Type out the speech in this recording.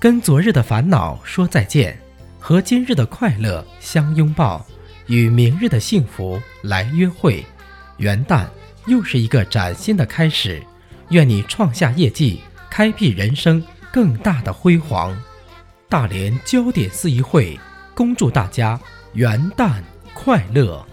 跟昨日的烦恼说再见和今日的快乐相拥抱与明日的幸福来约会。元旦又是一个崭新的开始愿你创下业绩开辟人生更大的辉煌。大连焦点司仪会恭祝大家元旦快乐。